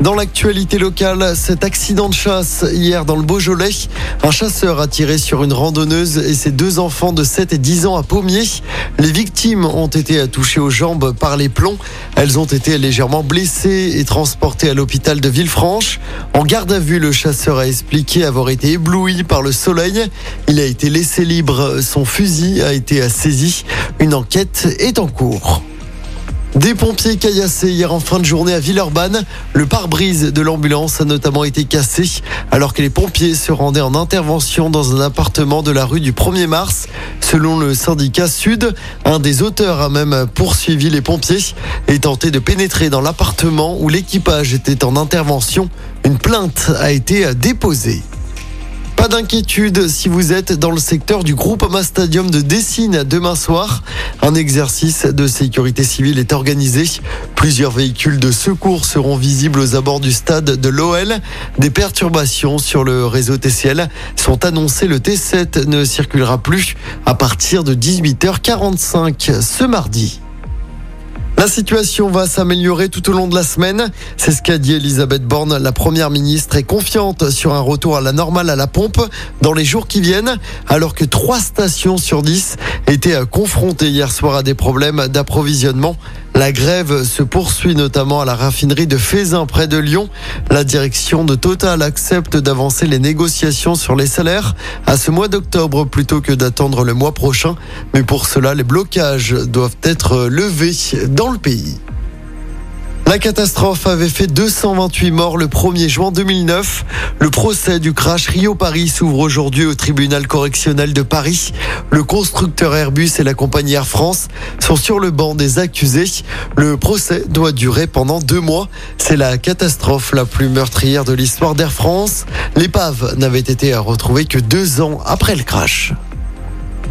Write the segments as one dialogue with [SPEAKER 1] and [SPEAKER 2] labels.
[SPEAKER 1] Dans l'actualité locale, cet accident de chasse hier dans le Beaujolais, un chasseur a tiré sur une randonneuse et ses deux enfants de 7 et 10 ans à Pommier. Les victimes ont été touchées aux jambes par les plombs. Elles ont été légèrement blessées et transportées à l'hôpital de Villefranche. En garde à vue, le chasseur a expliqué avoir été ébloui par le soleil. Il a été laissé libre. Son fusil a été saisi. Une enquête est en cours. Des pompiers caillassés hier en fin de journée à Villeurbanne. Le pare-brise de l'ambulance a notamment été cassé alors que les pompiers se rendaient en intervention dans un appartement de la rue du 1er mars. Selon le syndicat Sud, un des auteurs a même poursuivi les pompiers et tenté de pénétrer dans l'appartement où l'équipage était en intervention. Une plainte a été déposée. Pas d'inquiétude si vous êtes dans le secteur du Groupama Stadium de Dessine demain soir. Un exercice de sécurité civile est organisé. Plusieurs véhicules de secours seront visibles aux abords du stade de l'OL. Des perturbations sur le réseau TCL sont annoncées. Le T7 ne circulera plus à partir de 18h45 ce mardi. La situation va s'améliorer tout au long de la semaine. C'est ce qu'a dit Elisabeth Borne. La première ministre est confiante sur un retour à la normale à la pompe dans les jours qui viennent, alors que trois stations sur dix étaient confrontées hier soir à des problèmes d'approvisionnement. La grève se poursuit notamment à la raffinerie de Fézin près de Lyon. La direction de Total accepte d'avancer les négociations sur les salaires à ce mois d'octobre plutôt que d'attendre le mois prochain. Mais pour cela, les blocages doivent être levés dans le pays. La catastrophe avait fait 228 morts le 1er juin 2009. Le procès du crash Rio-Paris s'ouvre aujourd'hui au tribunal correctionnel de Paris. Le constructeur Airbus et la compagnie Air France sont sur le banc des accusés. Le procès doit durer pendant deux mois. C'est la catastrophe la plus meurtrière de l'histoire d'Air France. L'épave n'avait été retrouvée que deux ans après le crash.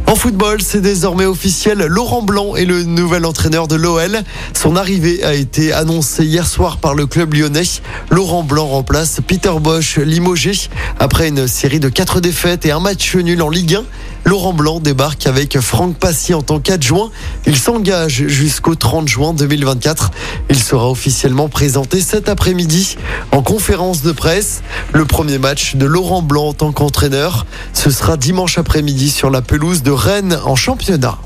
[SPEAKER 1] En football, c'est désormais officiel. Laurent Blanc est le nouvel entraîneur de l'OL. Son arrivée a été annoncée hier soir par le club lyonnais. Laurent Blanc remplace Peter Bosch limogé après une série de quatre défaites et un match nul en Ligue 1. Laurent Blanc débarque avec Franck Passy en tant qu'adjoint. Il s'engage jusqu'au 30 juin 2024. Il sera officiellement présenté cet après-midi en conférence de presse. Le premier match de Laurent Blanc en tant qu'entraîneur, ce sera dimanche après-midi sur la pelouse de Rennes en championnat.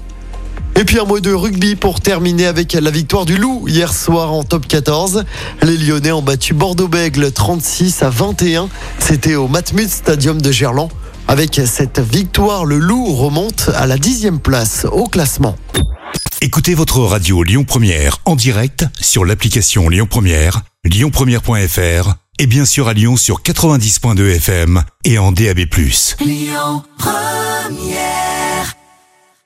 [SPEAKER 1] Et puis un mot de rugby pour terminer avec la victoire du Loup hier soir en top 14. Les Lyonnais ont battu Bordeaux-Bègle 36 à 21. C'était au Matmut Stadium de Gerland. Avec cette victoire, le Loup remonte à la dixième place au classement.
[SPEAKER 2] Écoutez votre radio Lyon Première en direct sur l'application Lyon Première, lyonpremière.fr et bien sûr à Lyon sur 90.2 FM et en DAB+. Lyon Première